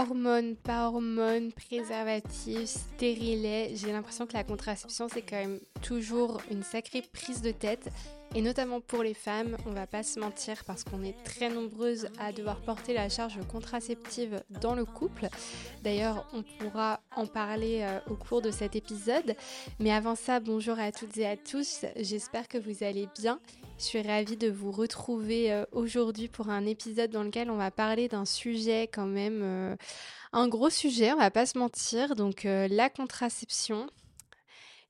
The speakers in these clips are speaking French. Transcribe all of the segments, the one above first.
hormones, pas hormones, préservatifs, stérilets, j'ai l'impression que la contraception c'est quand même toujours une sacrée prise de tête. Et notamment pour les femmes, on va pas se mentir parce qu'on est très nombreuses à devoir porter la charge contraceptive dans le couple. D'ailleurs, on pourra en parler euh, au cours de cet épisode. Mais avant ça, bonjour à toutes et à tous. J'espère que vous allez bien. Je suis ravie de vous retrouver euh, aujourd'hui pour un épisode dans lequel on va parler d'un sujet quand même, euh, un gros sujet, on va pas se mentir. Donc la contraception.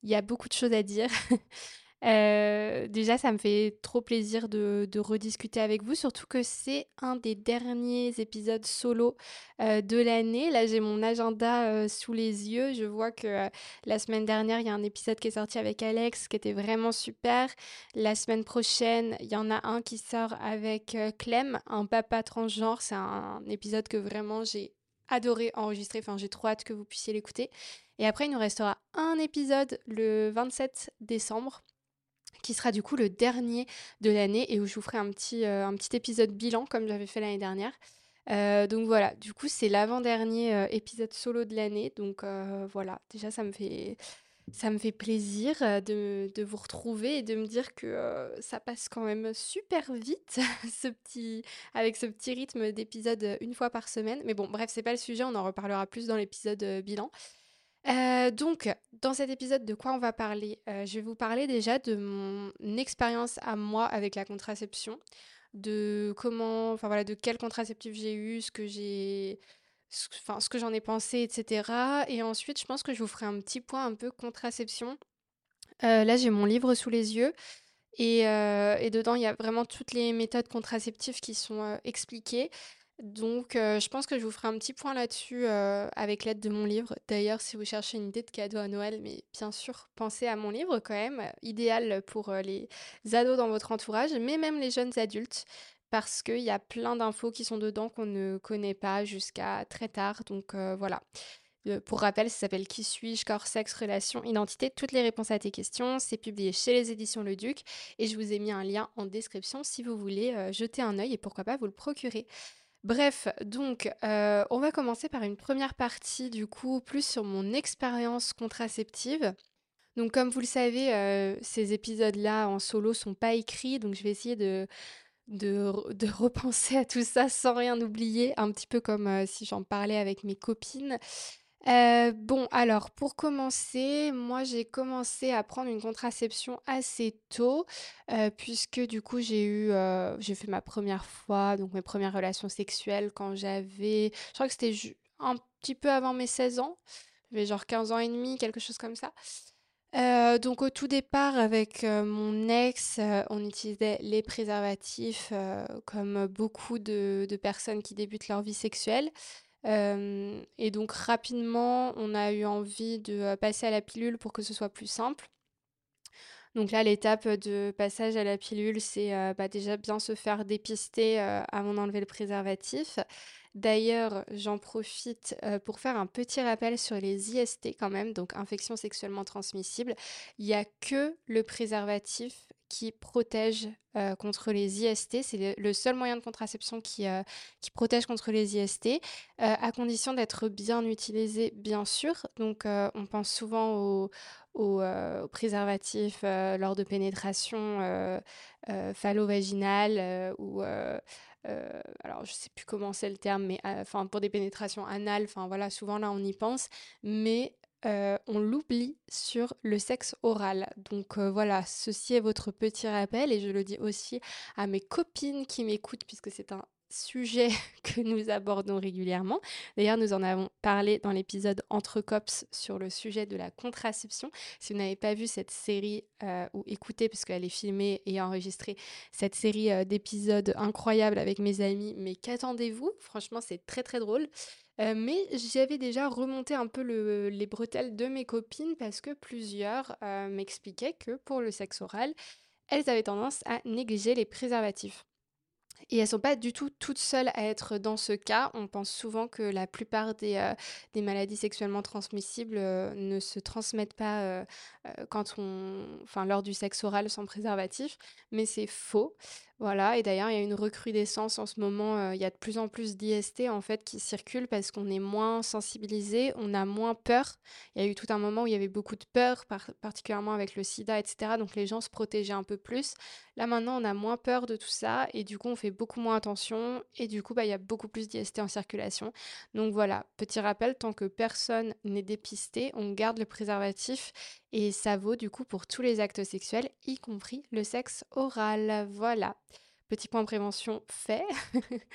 Il y a beaucoup de choses à dire. Euh, déjà, ça me fait trop plaisir de, rediscuter avec vous, surtout que c'est un des derniers épisodes solo euh, de l'année. Là, j'ai mon agenda euh, sous les yeux. Je vois que la semaine dernière, il y a un épisode qui est sorti avec Alex qui était vraiment super. La semaine prochaine, il y en a un qui sort avec Clem, un papa transgenre. C'est un épisode que vraiment j'ai adoré enregistrer. Enfin, j'ai trop hâte que vous puissiez l'écouter. Et après, il nous restera un épisode le 27 décembre qui sera du coup le dernier de l'année et où je vous ferai un petit, euh, un petit épisode bilan comme j'avais fait l'année dernière. Euh, donc voilà, du coup c'est l'avant-dernier euh, épisode solo de l'année. Donc voilà, déjà ça me fait, ça me fait plaisir de, de, vous retrouver et de me dire que ça passe quand même super vite ce petit, avec ce petit rythme d'épisode une fois par semaine. Mais bon, bref, c'est pas le sujet, on en reparlera plus dans l'épisode bilan. Euh, donc, dans cet épisode, de quoi on va parler? Euh, Je vais vous parler déjà de mon expérience à moi avec la contraception, de comment, enfin voilà, de quel contraceptif j'ai eu, ce que j'ai, enfin ce que j'en ai pensé, etc. Et ensuite, je pense que je vous ferai un petit point un peu contraception. Euh, là, j'ai mon livre sous les yeux. Et, et dedans, il y a vraiment toutes les méthodes contraceptives qui sont expliquées. Donc, euh, je pense que je vous ferai un petit point là-dessus euh, avec l'aide de mon livre. D'ailleurs, si vous cherchez une idée de cadeau à Noël, mais bien sûr, pensez à mon livre quand même, idéal pour euh, les ados dans votre entourage, mais même les jeunes adultes, parce qu'il y a plein d'infos qui sont dedans qu'on ne connaît pas jusqu'à très tard. Donc voilà. Pour rappel, ça s'appelle Qui suis-je? Corps, sexe, relation, identité. Toutes les réponses à tes questions. C'est publié chez les éditions Le Duc. Et je vous ai mis un lien en description si vous voulez jeter un œil et pourquoi pas vous le procurer. Bref, donc euh, on va commencer par une première partie du coup plus sur mon expérience contraceptive. Donc comme vous le savez, euh, ces épisodes-là en solo sont pas écrits, donc je vais essayer de, repenser à tout ça sans rien oublier, un petit peu comme euh, si j'en parlais avec mes copines. Euh, bon, alors pour commencer, moi j'ai commencé à prendre une contraception assez tôt, euh, puisque du coup j'ai eu, euh, j'ai fait ma première fois, donc mes premières relations sexuelles quand j'avais, je crois que c'était un petit peu avant mes 16 ans, j'avais genre 15 ans et demi, quelque chose comme ça. donc au tout départ avec mon ex, on utilisait les préservatifs comme beaucoup de, de personnes qui débutent leur vie sexuelle. Euh, et donc rapidement, on a eu envie de euh, passer à la pilule pour que ce soit plus simple. Donc là, l'étape de passage à la pilule, c'est euh, bah, déjà bien se faire dépister avant d'enlever le préservatif. D'ailleurs, j'en profite pour faire un petit rappel sur les IST quand même, donc infections sexuellement transmissibles. Il n'y a que le préservatif qui protège euh, contre les IST. C'est le, seul moyen de contraception qui, euh, qui protège contre les IST, euh, à condition d'être bien utilisé, bien sûr. Donc, on pense souvent aux au, préservatifs lors de pénétration phallo-vaginale ou alors je sais plus comment c'est le terme, mais enfin pour des pénétrations anales, voilà, souvent là on y pense, mais euh, on l'oublie sur le sexe oral. Donc euh, voilà, ceci est votre petit rappel et je le dis aussi à mes copines qui m'écoutent puisque c'est un sujet que nous abordons régulièrement. D'ailleurs, nous en avons parlé dans l'épisode Entre Cops sur le sujet de la contraception. Si vous n'avez pas vu cette série euh, ou écouté, puisqu'elle est filmée et enregistrée, cette série d'épisodes incroyables avec mes amis, mais qu'attendez-vous? Franchement, c'est très très drôle. Euh, mais j'avais déjà remonté un peu les bretelles de mes copines parce que plusieurs euh, m'expliquaient que pour le sexe oral, elles avaient tendance à négliger les préservatifs. Et elles sont pas du tout toutes seules à être dans ce cas. On pense souvent que la plupart des, euh, maladies sexuellement transmissibles ne se transmettent pas quand on, enfin, lors du sexe oral sans préservatif, mais c'est faux. Voilà, et d'ailleurs, il y a une recrudescence en ce moment. euh, il y a de plus en plus d'IST en fait qui circulent parce qu'on est moins sensibilisé, on a moins peur. Il y a eu tout un moment où il y avait beaucoup de peur, par- particulièrement avec le sida, etc. Donc les gens se protégeaient un peu plus. Là maintenant, on a moins peur de tout ça et du coup, on fait beaucoup moins attention et du coup, bah, il y a beaucoup plus d'IST en circulation. Donc voilà, petit rappel, tant que personne n'est dépisté, on garde le préservatif et ça vaut du coup pour tous les actes sexuels, y compris le sexe oral. Voilà. Petit point prévention fait.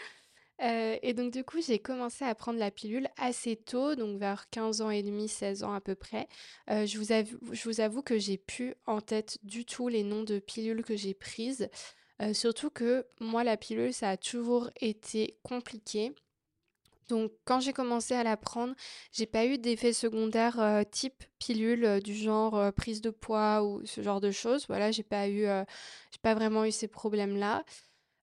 Euh, et donc du coup, j'ai commencé à prendre la pilule assez tôt, donc vers 15 ans et demi, 16 ans à peu près. Euh, je vous avoue, que j'ai plus en tête du tout les noms de pilules que j'ai prises. Euh, surtout que moi, la pilule, ça a toujours été compliqué. Donc, quand j'ai commencé à la prendre, j'ai pas eu d'effets secondaires euh, type pilule euh, du genre euh, prise de poids ou ce genre de choses. Voilà, j'ai pas eu, j'ai pas vraiment eu ces problèmes-là.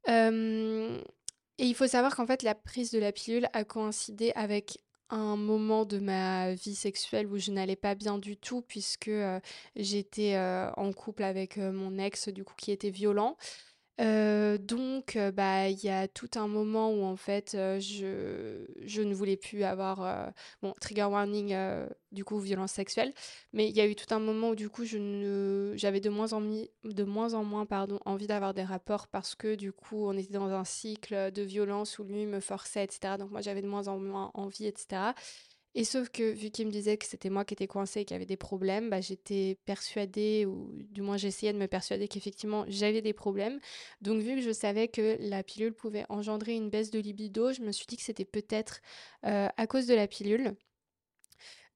Et il faut savoir qu'en fait, la prise de la pilule a coïncidé avec un moment de ma vie sexuelle où je n'allais pas bien du tout puisque j'étais en couple avec mon ex du coup qui était violent. Heu, donc heu, bah, il y a tout un moment où en fait, heu, je je ne voulais plus avoir, bon trigger warning, du coup violence sexuelle, mais il y a eu tout un moment où du coup j'avais de moins en mi de moins en moins, pardon, envie d'avoir des rapports parce que du coup on était dans un cycle, de violence où lui me forçait et cetera, donc moi j'avais de moins en moins envie et cetera. Et sauf que vu qu'il me disait que c'était moi qui étais coincée et qu'il y avait des problèmes, bah, j'étais persuadée, ou du moins j'essayais de me persuader qu'effectivement j'avais des problèmes. Donc vu que je savais que la pilule pouvait engendrer une baisse de libido, je me suis dit que c'était peut-être euh, à cause de la pilule.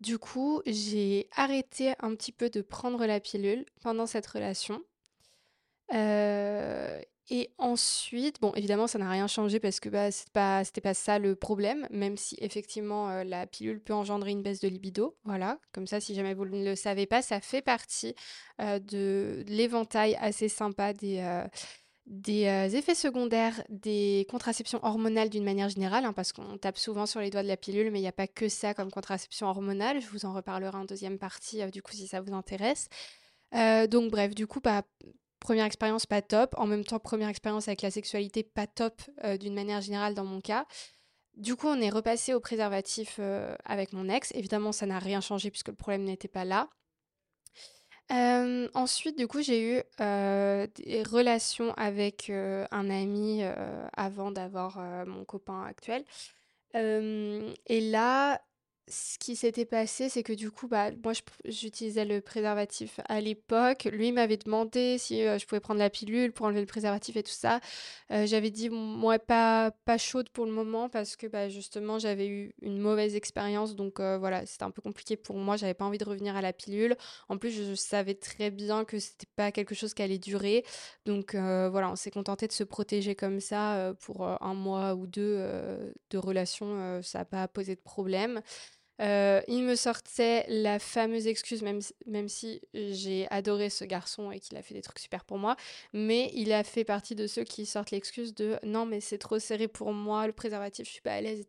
Du coup, j'ai arrêté un petit peu de prendre la pilule pendant cette relation. Heu et ensuite, bon, évidemment, ça n'a rien changé parce que, bah, c'est pas c'était pas ça le problème, même si effectivement, heu, la pilule peut engendrer une baisse de libido, voilà. Comme ça, si jamais vous ne le savez pas, ça fait partie, heu, de l'éventail assez sympa des, heu, effets secondaires des contraceptions hormonales d'une manière générale, hein, parce qu'on tape souvent sur les doigts de la pilule, mais il y a pas que ça comme contraception hormonale. Je vous en reparlerai en deuxième partie, du coup, si ça vous intéresse. Donc bref, du coup, bah, Première expérience pas top, en même temps première expérience avec la sexualité pas top euh, d'une manière générale dans mon cas. Du coup, on est repassé au préservatif euh, avec mon ex. Évidemment, ça n'a rien changé puisque le problème n'était pas là. Euh, ensuite, du coup, j'ai eu des relations avec un ami avant d'avoir mon copain actuel. Et là, ce qui s'était passé, c'est que du coup, bah, moi, je j'utilisais le préservatif à l'époque. Lui m'avait demandé si, je pouvais prendre la pilule pour enlever le préservatif et tout ça. J'avais dit: «Mouais, pas pas chaude pour le moment» parce que, bah, justement, j'avais eu une mauvaise expérience donc voilà, c'était un peu compliqué pour moi. J'avais pas envie de revenir à la pilule. En plus, je savais très bien que c'était pas quelque chose qui allait durer donc voilà, on s'est contenté de se protéger comme ça, pour, 1 mois ou 2 heu, de relation, ça a pas posé de problème. Heu, il me sortait la fameuse excuse, même même si j'ai adoré ce garçon et qu'il a fait des trucs super pour moi, mais il a fait partie de ceux qui sortent l'excuse de: «Non, mais c'est trop serré pour moi, le préservatif, je suis pas à l'aise» et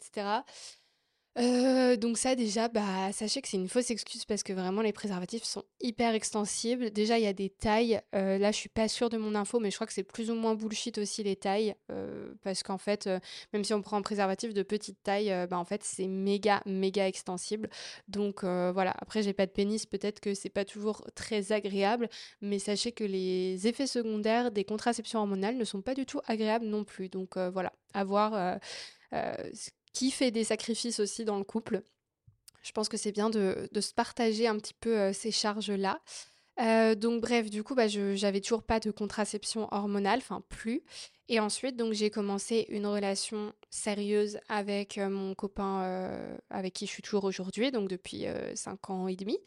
Heu, donc ça déjà, bah, sachez que c'est une fausse excuse parce que vraiment les préservatifs sont hyper extensibles. Déjà, il y a des tailles, heu, là je suis pas sûre de mon info, mais je crois que c'est plus ou moins bullshit aussi les tailles, heu, parce qu'en fait, même si on prend un préservatif de petite taille, bah, en fait c'est méga, méga extensible. Donc voilà, après j'ai pas de pénis, peut-être que c'est pas toujours très agréable, mais sachez que les effets secondaires des contraceptions hormonales ne sont pas du tout agréables non plus. Donc voilà, à voir, qui fait des sacrifices aussi dans le couple. Je pense que c'est bien de, de se partager un petit peu euh, ces charges-là. Euh, donc bref, du coup, bah, j'avais toujours pas de contraception hormonale, enfin plus. Et ensuite, donc j'ai commencé une relation sérieuse avec euh, mon copain avec qui je suis toujours aujourd'hui, donc depuis euh, 5 ans et demi.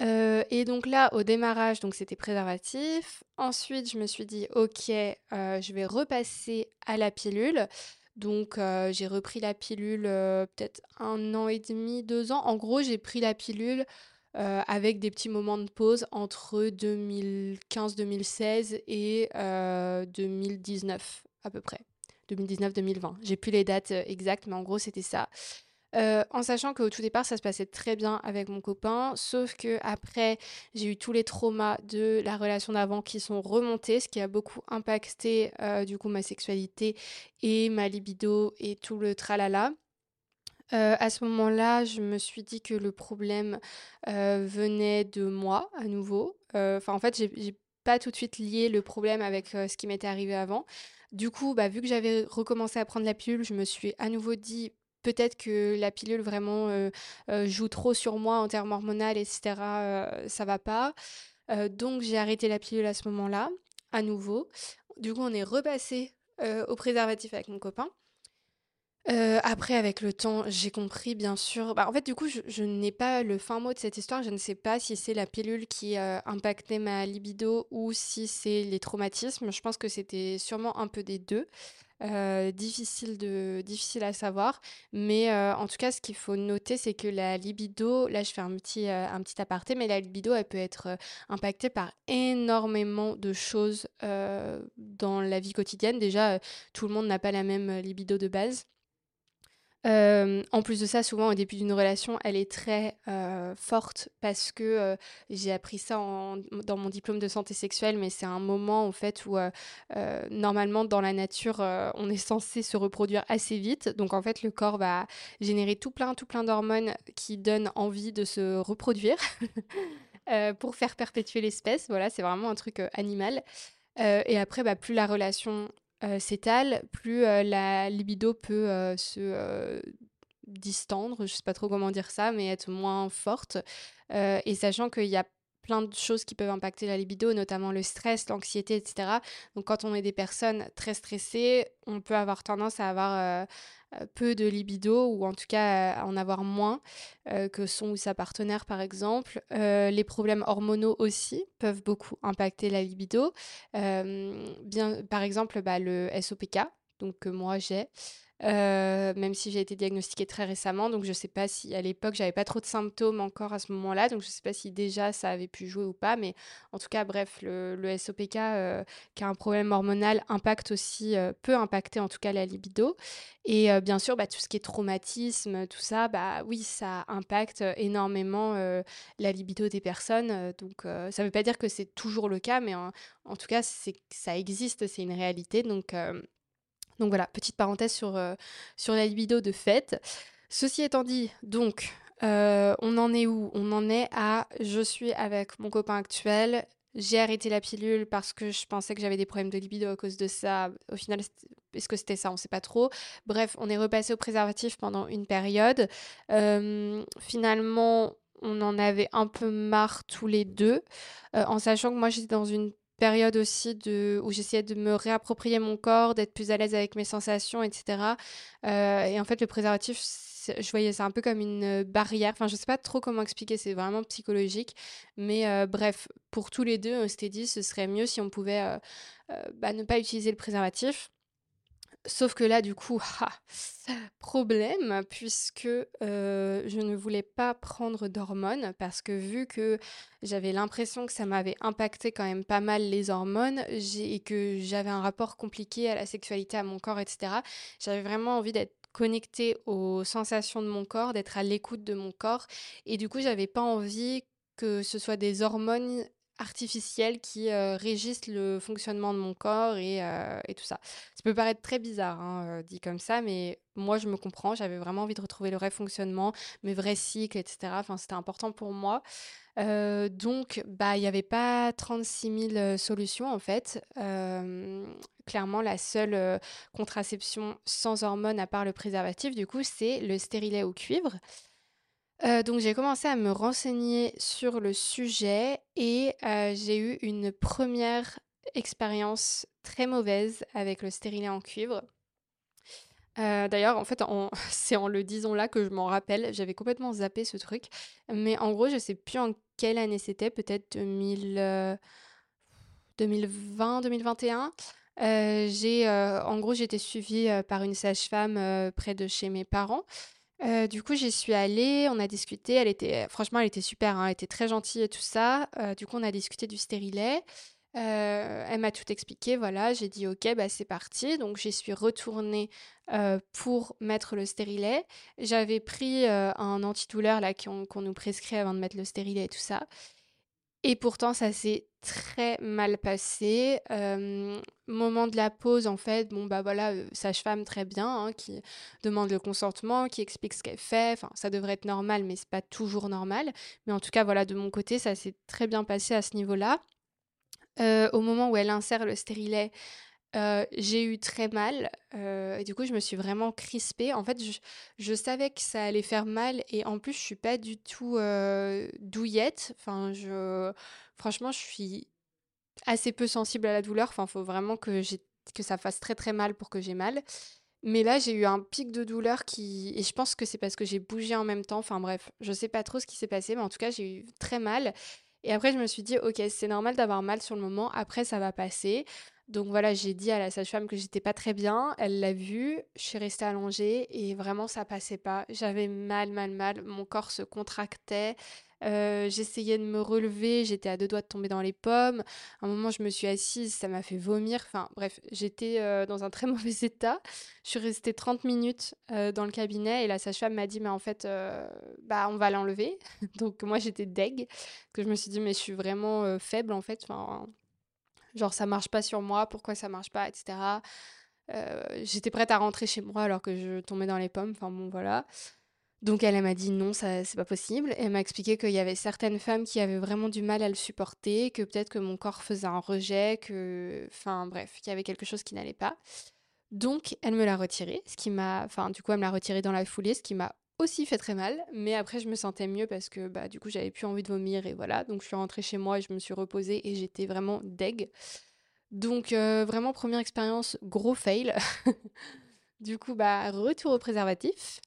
Et donc là, au démarrage, donc c'était préservatif. Ensuite, je me suis dit, ok, je vais repasser à la pilule. Donc, euh, j'ai repris la pilule euh, peut-être un an et demi, deux ans. En gros, j'ai pris la pilule euh, avec des petits moments de pause entre 2015-2016 et euh, 2019 à peu près. 2019-2020. J'ai plus les dates exactes, mais en gros, c'était ça. En sachant qu'au tout départ, ça se passait très bien avec mon copain, sauf que après, j'ai eu tous les traumas de la relation d'avant qui sont remontés, ce qui a beaucoup impacté du coup ma sexualité et ma libido et tout le tralala. à ce moment-là, je me suis dit que le problème venait de moi à nouveau. Enfin, en fait, j'ai pas tout de suite lié le problème avec ce qui m'était arrivé avant. Du coup, bah, vu que j'avais recommencé à prendre la pilule, je me suis à nouveau dit peut-être que la pilule vraiment joue trop sur moi en termes hormonaux, etc. ça va pas. donc j'ai arrêté la pilule à ce moment-là, à nouveau. Du coup, on est repassé au préservatif avec mon copain. Euh, après, avec le temps, j'ai compris, bien sûr. Bah, en fait, du coup, je, n'ai pas le fin mot de cette histoire. Je ne sais pas si c'est la pilule qui euh, impacté ma libido ou si c'est les traumatismes. Je pense que c'était sûrement un peu des deux. Euh, difficile, de, difficile à savoir. Mais en tout cas, ce qu'il faut noter, c'est que la libido, là, je fais un petit, un petit aparté, mais la libido, elle peut être impactée par énormément de choses dans la vie quotidienne. Déjà, tout le monde n'a pas la même libido de base en plus de ça, souvent au début d'une relation, elle est très forte parce que j'ai appris ça dans mon diplôme de santé sexuelle, mais c'est un moment en fait où normalement dans la nature, on est censé se reproduire assez vite. Donc en fait, le corps va générer tout plein, tout plein d'hormones qui donnent envie de se reproduire pour faire perpétuer l'espèce. Voilà, c'est vraiment un truc animal. et après, bah, plus la relation euh, s'étale, plus euh, la libido peut euh, se distendre, je sais pas trop comment dire ça, mais être moins forte. et sachant qu'il y a plein de choses qui peuvent impacter la libido, notamment le stress, l'anxiété, etc. Donc quand on est des personnes très stressées, on peut avoir tendance à avoir euh, peu de libido ou en tout cas à en avoir moins euh, que son ou sa partenaire par exemple. Euh, les problèmes hormonaux aussi peuvent beaucoup impacter la libido. bien, par exemple, bah, le SOPK, donc que moi j'ai. Euh, même si j'ai été diagnostiquée très récemment. Donc, je ne sais pas si à l'époque, j'avais pas trop de symptômes encore à ce moment-là. Donc, je ne sais pas si déjà ça avait pu jouer ou pas. Mais en tout cas, bref, le, SOPK, euh, qui a un problème hormonal, impacte aussi, euh, peut impacter en tout cas la libido. Et bien sûr, bah, tout ce qui est traumatisme, tout ça, bah oui, ça impacte énormément la libido des personnes. donc, ça ne veut pas dire que c'est toujours le cas, mais en, en tout cas, ça existe, c'est une réalité. Donc, donc voilà, petite parenthèse sur, euh, sur la libido de fête. Ceci étant dit, donc, euh, on en est où? On en est à je suis avec mon copain actuel. J'ai arrêté la pilule parce que je pensais que j'avais des problèmes de libido à cause de ça. Au final, est-ce que c'était ça? On ne sait pas trop. Bref, on est repassé au préservatif pendant une période. Euh, finalement, on en avait un peu marre tous les deux, en sachant que moi j'étais dans une période aussi de, où j'essayais de me réapproprier mon corps, d'être plus à l'aise avec mes sensations, etc. Euh, et en fait, le préservatif, je voyais ça un peu comme une barrière. Enfin, je sais pas trop comment expliquer, c'est vraiment psychologique. Mais euh, bref, pour tous les deux, on s'était dit, ce serait mieux si on pouvait euh, bah, ne pas utiliser le préservatif. Sauf que là, du coup, problème, puisque je ne voulais pas prendre d'hormones, parce que vu que j'avais l'impression que ça m'avait impacté quand même pas mal les hormones, et que j'avais un rapport compliqué à la sexualité, à mon corps, etc., j'avais vraiment envie d'être connectée aux sensations de mon corps, d'être à l'écoute de mon corps, et du coup, j'avais pas envie que ce soit des hormones artificielles qui euh, régissent le fonctionnement de mon corps et, euh, et, tout ça. Ça peut paraître très bizarre, hein, euh, dit comme ça, mais moi je me comprends, j'avais vraiment envie de retrouver le vrai fonctionnement, mes vrais cycles, etc. Enfin, c'était important pour moi. donc, bah, il n'y avait pas 36 000 solutions en fait. clairement, la seule contraception sans hormones à part le préservatif, du coup, c'est le stérilet au cuivre. Euh, donc j'ai commencé à me renseigner sur le sujet et euh, j'ai eu une première expérience très mauvaise avec le stérilet en cuivre. Euh, d'ailleurs, en fait, c'est en le disant là que je m'en rappelle. J'avais complètement zappé ce truc. Mais en gros, je sais plus en quelle année c'était, peut-être 2020, 2021. j'ai, en gros, été suivie par une sage-femme près de chez mes parents. Euh, du coup, j'y suis allée, on a discuté. Elle était, franchement, elle était super, hein, elle était très gentille et tout ça. Euh, du coup, on a discuté du stérilet. elle m'a tout expliqué, voilà, j'ai dit ok, bah c'est parti. Donc j'y suis retournée pour mettre le stérilet. J'avais pris un antidouleur là qu'on nous prescrit avant de mettre le stérilet et tout ça. Et pourtant, ça s'est très mal passé. moment de la pause, en fait, bon, bah voilà, sage-femme très bien, hein, qui demande le consentement, qui explique ce qu'elle fait. Enfin, ça devrait être normal, mais c'est pas toujours normal. Mais en tout cas, voilà, de mon côté, ça s'est très bien passé à ce niveau-là. au moment où elle insère le stérilet, j'ai eu très mal et du coup je me suis vraiment crispée. En fait, je, savais que ça allait faire mal et en plus je suis pas du tout douillette. Enfin, je, franchement, je suis assez peu sensible à la douleur. Enfin, faut vraiment que que ça fasse très très mal pour que j'ai mal. Mais là, j'ai eu un pic de douleur qui et je pense que c'est parce que j'ai bougé en même temps. Enfin bref, je sais pas trop ce qui s'est passé, mais en tout cas, j'ai eu très mal. Et après, je me suis dit, ok, c'est normal d'avoir mal sur le moment. Après, ça va passer. Donc voilà, j'ai dit à la sage-femme que j'étais pas très bien. Elle l'a vu. Je suis restée allongée et vraiment ça passait pas. J'avais mal, mal, mal. Mon corps se contractait. Euh, j'essayais de me relever. J'étais à deux doigts de tomber dans les pommes. À un moment, je me suis assise. Ça m'a fait vomir. Enfin bref, j'étais euh, dans un très mauvais état. Je suis restée 30 minutes euh, dans le cabinet et la sage-femme m'a dit mais en fait, bah on va l'enlever. Donc moi j'étais deg. Que je me suis dit mais je suis vraiment faible en fait. Enfin Genre, ça marche pas sur moi, pourquoi ça marche pas, etc. Euh, j'étais prête à rentrer chez moi alors que je tombais dans les pommes. Enfin bon, voilà. Donc elle, m'a dit non, ça c'est pas possible. elle m'a expliqué qu'il y avait certaines femmes qui avaient vraiment du mal à le supporter, que peut-être que mon corps faisait un rejet, que, enfin bref, qu'il y avait quelque chose qui n'allait pas. Donc elle me l'a retiré, ce qui m'a, enfin du coup elle me l'a retiré dans la foulée, ce qui m'a aussi fait très mal, mais après je me sentais mieux parce que bah du coup j'avais plus envie de vomir et voilà, donc je suis rentrée chez moi et je me suis reposée et j'étais vraiment deg. Donc euh, vraiment première expérience gros fail. du coup bah retour au préservatif.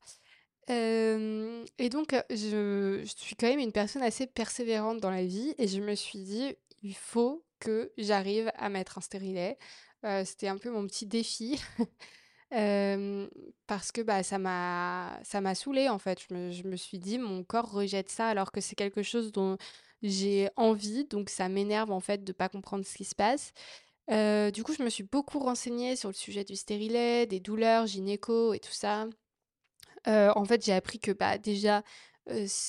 Euh, et donc je, suis quand même une personne assez persévérante dans la vie et je me suis dit il faut que j'arrive à mettre un stérilet. Euh, c'était un peu mon petit défi. parce que bah, ça m'a ça m'a saoulée en fait. Je me, suis dit mon corps rejette ça alors que c'est quelque chose dont j'ai envie, donc ça m'énerve en fait de pas comprendre ce qui se passe. du coup, je me suis beaucoup renseignée sur le sujet du stérilet, des douleurs gynéco et tout ça. en fait, j'ai appris que bah déjà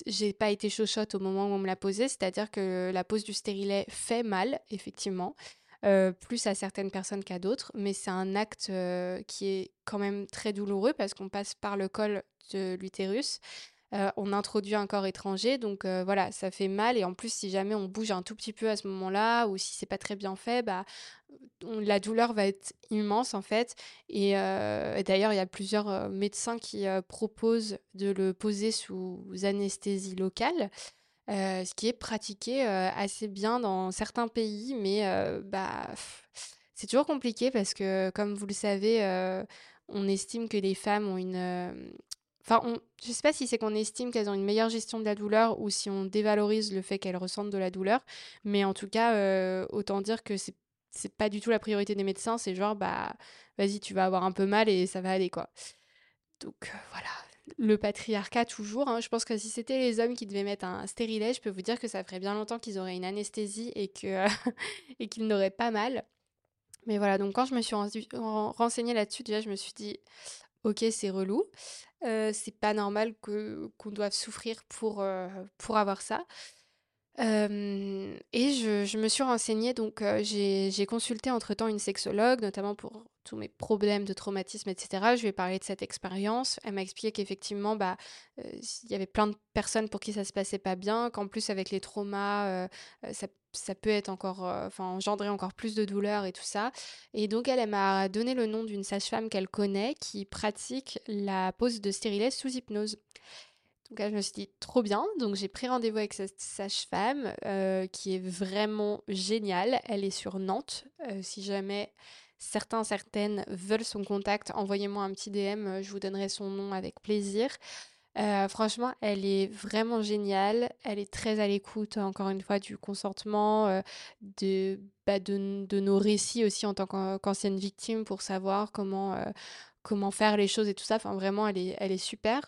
j'ai pas été chochotte au moment où on me l'a posé, c'est-à-dire que la pose du stérilet fait mal, effectivement. Euh, plus à certaines personnes qu'à d'autres, mais c'est un acte euh, qui est quand même très douloureux parce qu'on passe par le col de l'utérus. Euh, on introduit un corps étranger, donc voilà, ça fait mal. Et en plus, si jamais on bouge un tout petit peu à ce moment-là, ou si c'est pas très bien fait, bah, la douleur va être immense en fait. Et d'ailleurs, il y a plusieurs médecins qui proposent de le poser sous anesthésie locale. Euh, ce qui est pratiqué euh, assez bien dans certains pays, mais euh, bah, c'est toujours compliqué parce que, comme vous le savez, on estime que les femmes ont une... Enfin, on... je sais pas si c'est qu'on estime qu'elles ont une meilleure gestion de la douleur ou si on dévalorise le fait qu'elles ressentent de la douleur, mais en tout cas, autant dire que c'est c'est pas du tout la priorité des médecins, c'est genre bah vas-y, tu vas avoir un peu mal et ça va aller quoi. Donc voilà, le patriarcat toujours. Hein. Je pense que si c'était les hommes qui devaient mettre un stérilet, je peux vous dire que ça ferait bien longtemps qu'ils auraient une anesthésie et que et qu'ils n'auraient pas mal. Mais voilà, donc quand je me suis renseignée là-dessus, déjà je me suis dit, ok, c'est relou, euh, c'est pas normal qu'on doive souffrir pour euh, pour avoir ça. Et je, me suis renseignée, donc j'ai consulté entre-temps une sexologue, notamment pour tous mes problèmes de traumatisme, etc. Je lui ai parlé de cette expérience. Elle m'a expliqué qu'effectivement, bah, il y avait plein de personnes pour qui ça se passait pas bien, qu'en plus avec les traumas, ça, peut être encore, enfin, engendrer encore plus de douleur et tout ça. Et donc elle, elle m'a donné le nom d'une sage-femme qu'elle connaît qui pratique la pose de stérilet sous hypnose. Donc là, je me suis dit trop bien. Donc j'ai pris rendez-vous avec cette sage-femme euh, qui est vraiment géniale. Elle est sur Nantes. Euh, si jamais certains, certaines veulent son contact, envoyez-moi un petit DM. Euh, je vous donnerai son nom avec plaisir. franchement, elle est vraiment géniale. Elle est très à l'écoute, encore une fois, du consentement, de, bah, de, de, nos récits aussi en tant qu'ancienne victime pour savoir comment, comment faire les choses et tout ça. Enfin, vraiment, elle est, elle est super.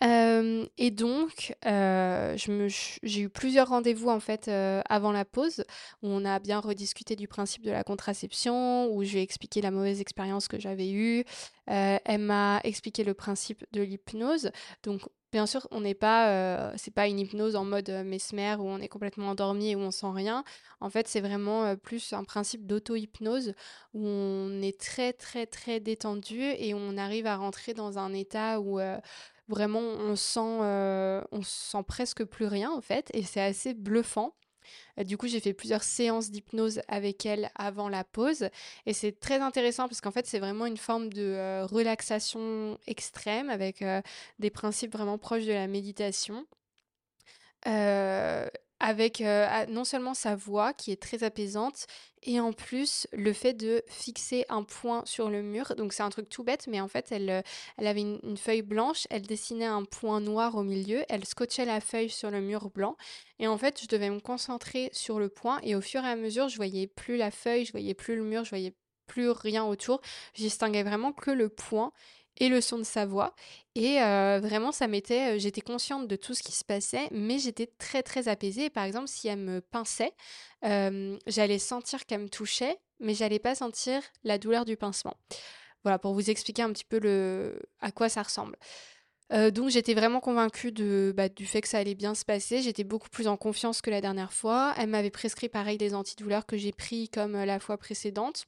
Et donc, j'ai eu plusieurs rendez-vous en fait avant la pause où on a bien rediscuté du principe de la contraception, où je lui ai expliqué la mauvaise expérience que j'avais eue. elle m'a expliqué le principe de l'hypnose. Donc, bien sûr, on n'est pas, c'est pas une hypnose en mode mesmer où on est complètement endormi et où on sent rien. En fait, c'est vraiment plus un principe d'auto-hypnose où on est très très très détendu et on arrive à rentrer dans un état où Vraiment, on sent, euh, sent presque plus rien en fait, et c'est assez bluffant. Euh, du coup, j'ai fait plusieurs séances d'hypnose avec elle avant la pause. Et c'est très intéressant parce qu'en fait, c'est vraiment une forme de euh, relaxation extrême avec des principes vraiment proches de la méditation avec euh, non seulement sa voix qui est très apaisante, et en plus le fait de fixer un point sur le mur. Donc c'est un truc tout bête, mais en fait elle, euh, avait une, feuille blanche, elle dessinait un point noir au milieu, elle scotchait la feuille sur le mur blanc, et en fait je devais me concentrer sur le point, et au fur et à mesure je voyais plus la feuille, je voyais plus le mur, je voyais plus rien autour, je distinguais vraiment que le point et le son de sa voix. Et vraiment, ça m'était. j'étais consciente de tout ce qui se passait, mais j'étais très très apaisée. Par exemple, si elle me pinçait, j'allais sentir qu'elle me touchait, mais j'allais pas sentir la douleur du pincement. Voilà, pour vous expliquer un petit peu le... à quoi ça ressemble. donc j'étais vraiment convaincue de, bah, du fait que ça allait bien se passer. J'étais beaucoup plus en confiance que la dernière fois. Elle m'avait prescrit pareil des antidouleurs que j'ai pris comme la fois précédente.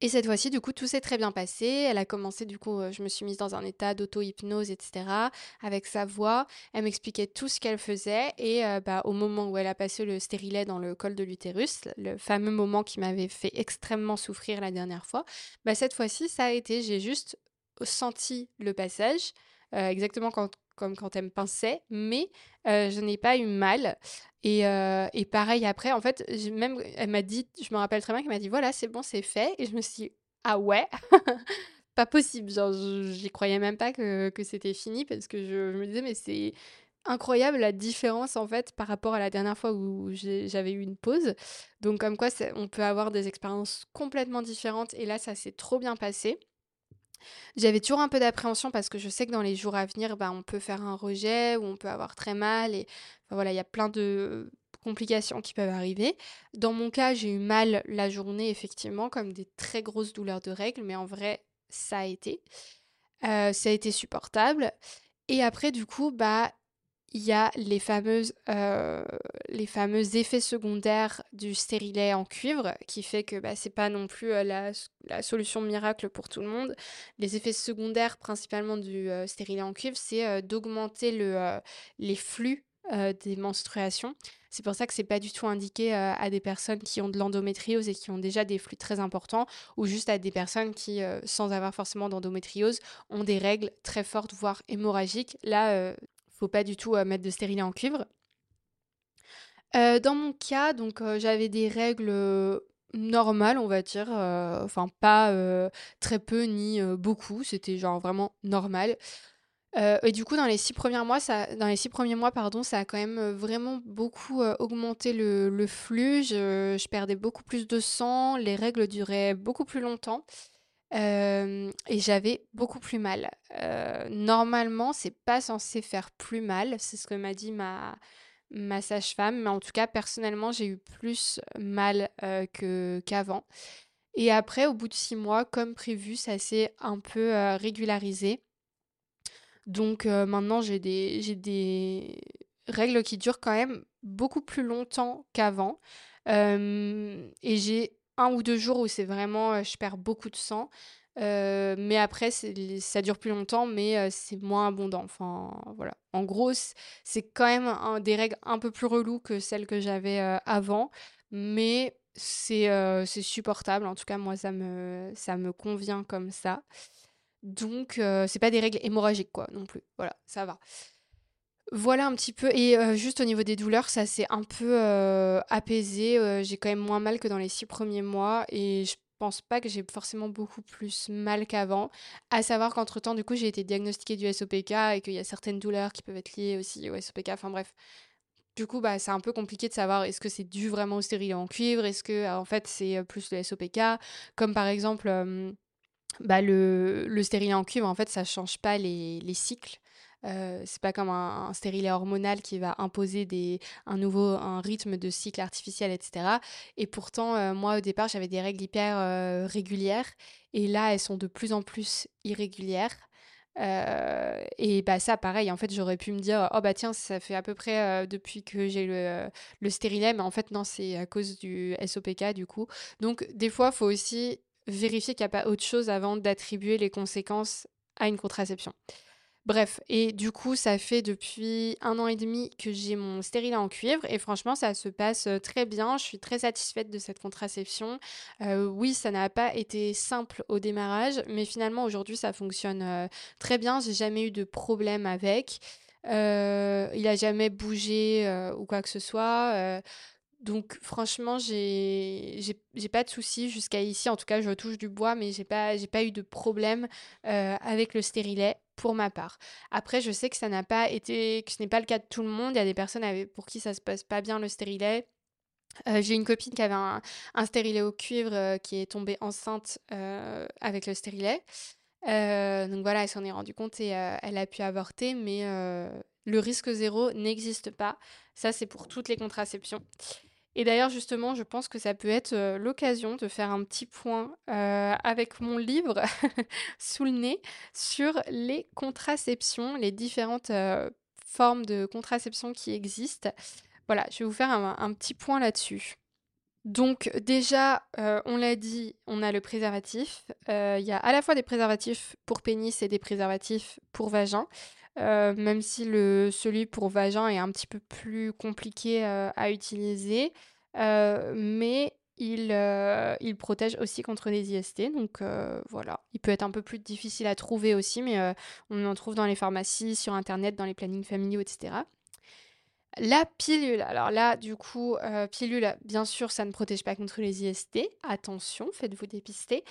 Et cette fois-ci, du coup, tout s'est très bien passé. Elle a commencé, du coup, euh, je me suis mise dans un état d'auto-hypnose, etc., avec sa voix. Elle m'expliquait tout ce qu'elle faisait. Et euh, bah, au moment où elle a passé le stérilet dans le col de l'utérus, le fameux moment qui m'avait fait extrêmement souffrir la dernière fois, bah, cette fois-ci, ça a été, j'ai juste senti le passage, euh, exactement quand, comme quand elle me pinçait, mais je n'ai pas eu mal. Et, et, pareil après, en fait, même elle m'a dit, je me rappelle très bien qu'elle m'a dit voilà, c'est bon, c'est fait. Et je me suis dit ah ouais, pas possible. Genre, j'y croyais même pas que, que c'était fini parce que je, me disais mais c'est incroyable la différence en fait par rapport à la dernière fois où j'avais eu une pause. Donc comme quoi on peut avoir des expériences complètement différentes et là ça s'est trop bien passé. J'avais toujours un peu d'appréhension parce que je sais que dans les jours à venir, bah, on peut faire un rejet ou on peut avoir très mal et voilà, il y a plein de complications qui peuvent arriver. Dans mon cas, j'ai eu mal la journée effectivement comme des très grosses douleurs de règles, mais en vrai, ça a été. Euh, ça a été supportable. Et après, du coup, bah, il y a les, fameuses, euh, les fameux effets secondaires du stérilet en cuivre, qui fait que bah, c'est pas non plus euh, la, la, solution miracle pour tout le monde. Les effets secondaires principalement du euh, stérilet en cuivre, c'est d'augmenter le, les flux des menstruations. C'est pour ça que c'est pas du tout indiqué à des personnes qui ont de l'endométriose et qui ont déjà des flux très importants, ou juste à des personnes qui, sans avoir forcément d'endométriose, ont des règles très fortes, voire hémorragiques. Là, faut pas du tout euh, mettre de stérilet en cuivre. Euh, dans mon cas, donc euh, j'avais des règles normales, on va dire, enfin pas très peu ni beaucoup, c'était genre vraiment normal. et du coup, dans les six premiers mois, ça, dans les six premiers mois, pardon, ça a quand même vraiment beaucoup augmenté le, flux. Je, je, perdais beaucoup plus de sang, les règles duraient beaucoup plus longtemps et j'avais beaucoup plus mal. normalement, c'est pas censé faire plus mal, c'est ce que m'a dit ma, ma sage-femme, mais en tout cas, personnellement, j'ai eu plus mal qu'avant. Et après, au bout de six mois, comme prévu, ça s'est un peu régularisé. Donc maintenant, j'ai des règles qui durent quand même beaucoup plus longtemps qu'avant. et j'ai un ou deux jours où c'est vraiment, je perds beaucoup de sang. mais après, ça dure plus longtemps, mais c'est moins abondant. Enfin, voilà. En gros, c'est quand même des règles un peu plus reloues que celles que j'avais avant, mais c'est supportable. En tout cas, moi, ça me, ça me convient comme ça. Donc, c'est pas des règles hémorragiques, quoi, non plus. Voilà, ça va. Voilà un petit peu. Et juste au niveau des douleurs, ça s'est un peu apaisé. j'ai quand même moins mal que dans les six premiers mois. Et je pense pas que j'ai forcément beaucoup plus mal qu'avant. À savoir qu'entre-temps, du coup, j'ai été diagnostiquée du SOPK et qu'il y a certaines douleurs qui peuvent être liées aussi au SOPK. Enfin bref. Du coup, bah, c'est un peu compliqué de savoir est-ce que c'est dû vraiment au stérilet en cuivre, est-ce que en fait c'est plus le SOPK, comme par exemple bah, le, le stérilet en cuivre, en fait ça change pas les cycles. C'est pas comme un, stérilet hormonal qui va imposer des, un nouveau un rythme de cycle artificiel, etc. Et pourtant, moi au départ, j'avais des règles hyper régulières, et là, elles sont de plus en plus irrégulières. Euh, et bah ça, pareil, en fait, j'aurais pu me dire, oh bah tiens, ça fait à peu près euh, depuis que j'ai le, le stérilet, mais en fait, non, c'est à cause du SOPK, du coup. Donc, des fois, faut aussi vérifier qu'il n'y a pas autre chose avant d'attribuer les conséquences à une contraception. Bref, et du coup, ça fait depuis un an et demi que j'ai mon stérilet en cuivre et franchement, ça se passe très bien. Je suis très satisfaite de cette contraception. oui, ça n'a pas été simple au démarrage, mais finalement, aujourd'hui, ça fonctionne très bien. J'ai jamais eu de problème avec. il a jamais bougé ou quoi que ce soit. Donc franchement, j'ai pas de soucis jusqu'à ici. En tout cas, je touche du bois, mais j'ai pas pas eu de problème euh, avec le stérilet pour ma part. Après, je sais que ça n'a pas été que ce n'est pas le cas de tout le monde. Il y a des personnes pour qui ça se passe pas bien le stérilet. Euh, j'ai une copine qui avait un, stérilet au cuivre euh, qui est tombée enceinte avec le stérilet. donc voilà, elle s'en est rendue compte et elle a pu avorter, mais le risque zéro n'existe pas. Ça, c'est pour toutes les contraceptions. Et d'ailleurs, justement, je pense que ça peut être l'occasion de faire un petit point avec mon livre sous le nez sur les contraceptions, les différentes formes de contraception qui existent. Voilà, je vais vous faire un, petit point là-dessus. Donc déjà, on l'a dit, on a le préservatif. Il y a à la fois des préservatifs pour pénis et des préservatifs pour vagin. Même si le, celui pour vagin est un petit peu plus compliqué à utiliser. Euh, mais il, euh, il, protège aussi contre les IST. Donc euh, voilà, il peut être un peu plus difficile à trouver aussi, mais on en trouve dans les pharmacies, sur Internet, dans les plannings familiaux, etc. La pilule, alors là, du coup, pilule, bien sûr, ça ne protège pas contre les IST. Attention, faites-vous dépister.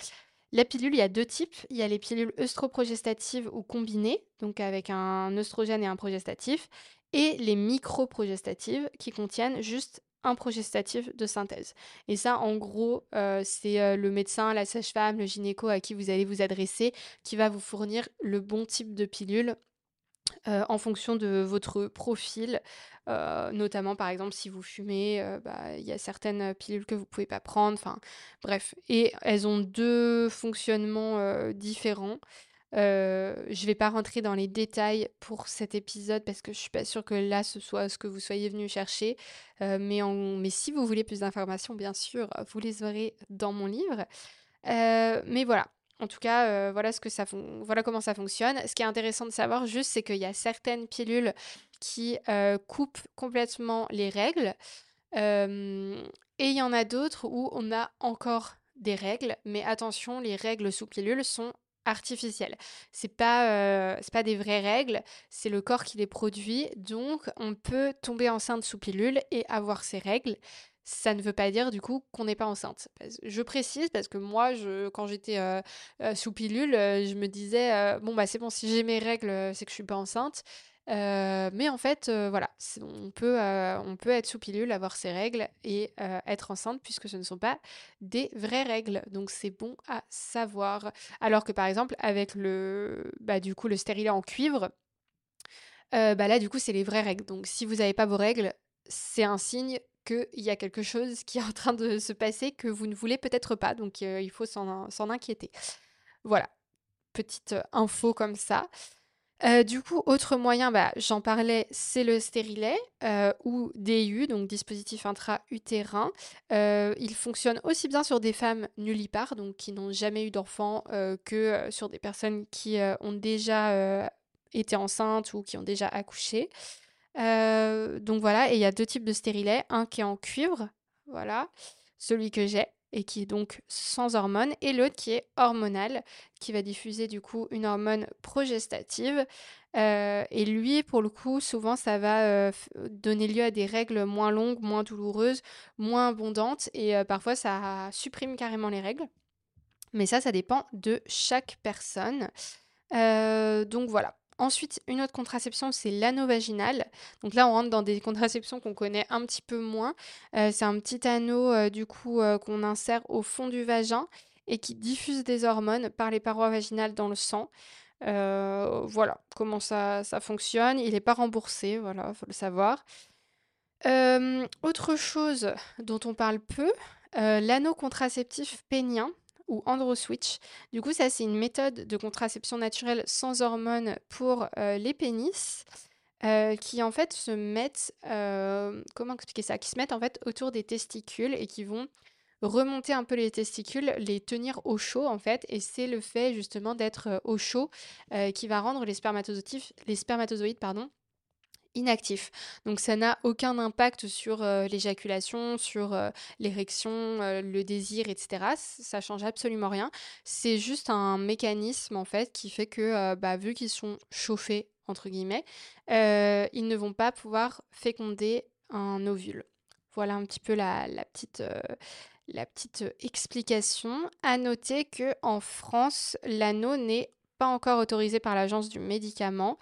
La pilule, il y a deux types. Il y a les pilules œstroprogestatives ou combinées, donc avec un œstrogène et un progestatif, et les microprogestatives qui contiennent juste un progestatif de synthèse. Et ça, en gros, euh, c'est euh, le médecin, la sage-femme, le gynéco à qui vous allez vous adresser qui va vous fournir le bon type de pilule euh, en fonction de votre profil. notamment, par exemple, si vous fumez, bah, il y a certaines pilules que vous ne pouvez pas prendre. Enfin, bref. Et elles ont deux fonctionnements différents. Euh, je vais pas rentrer dans les détails pour cet épisode parce que je suis pas sûre que là ce soit ce que vous soyez venu chercher. Euh, mais, si vous voulez plus d'informations, bien sûr, vous les aurez dans mon livre. Euh, mais voilà. En tout cas, ça voilà comment ça fonctionne. Ce qui est intéressant de savoir juste, c'est qu'il y a certaines pilules qui coupent complètement les règles. et il y en a d'autres où on a encore des règles. Mais attention, les règles sous pilule sont artificielles. C'est pas euh, c'est pas des vraies règles, c'est le corps qui les produit. Donc on peut tomber enceinte sous pilule et avoir ces règles. Ça ne veut pas dire du coup qu'on n'est pas enceinte. Je précise parce que moi, je, quand j'étais euh, euh, sous pilule, je me disais bon bah c'est bon si j'ai mes règles, c'est que je suis pas enceinte. Euh, mais en fait, euh, voilà, on peut, euh, on peut être sous pilule, avoir ses règles et être enceinte puisque ce ne sont pas des vraies règles. Donc c'est bon à savoir. Alors que par exemple, avec le, bah, du coup, le stérilet en cuivre, bah là, du coup, c'est les vraies règles. Donc si vous n'avez pas vos règles, c'est un signe qu'il y a quelque chose qui est en train de se passer que vous ne voulez peut-être pas. Donc il faut s'en inquiéter. Voilà, petite info comme ça. Euh, du coup, autre moyen, bah, j'en parlais, c'est le stérilet euh, ou DIU, donc dispositif intra-utérin. Euh, il fonctionne aussi bien sur des femmes nullipares, donc qui n'ont jamais eu d'enfants, que sur des personnes qui ont déjà été enceintes ou qui ont déjà accouché. Donc voilà, et il y a deux types de stérilet, un qui est en cuivre, voilà, celui que j'ai, et qui est donc sans hormones, et l'autre qui est hormonal, qui va diffuser du coup une hormone progestative. Euh, et lui, pour le coup, souvent, ça va euh, donner lieu à des règles moins longues, moins douloureuses, moins abondantes, et euh, parfois ça supprime carrément les règles. Mais ça, ça dépend de chaque personne. donc voilà. Ensuite, une autre contraception, c'est l'anneau vaginal. Donc là, on rentre dans des contraceptions qu'on connaît un petit peu moins. Euh, c'est un petit anneau, euh, du coup, euh, qu'on insère au fond du vagin et qui diffuse des hormones par les parois vaginales dans le sang. voilà comment ça, fonctionne. Il n'est pas remboursé, voilà, faut le savoir. autre chose dont on parle peu, l'anneau contraceptif pénien ou AndroSwitch. Du coup, ça, c'est une méthode de contraception naturelle sans hormones pour les pénis. qui en fait se mettent, comment expliquer ça? Qui se mettent en fait autour des testicules et qui vont remonter un peu les testicules, les tenir au chaud en fait, et c'est le fait justement d'être au chaud qui va rendre les spermatozoïdes, les spermatozoïdes pardon, inactifs. Donc ça n'a aucun impact sur l'éjaculation, sur l'érection, le désir, etc. Ça change absolument rien. C'est juste un mécanisme en fait qui fait que bah, vu qu'ils sont chauffés ils ne vont pas pouvoir féconder un ovule. Voilà un petit peu la, la petite, la petite explication. À noter que en France, l'anneau n'est pas encore autorisé par l'agence du médicament.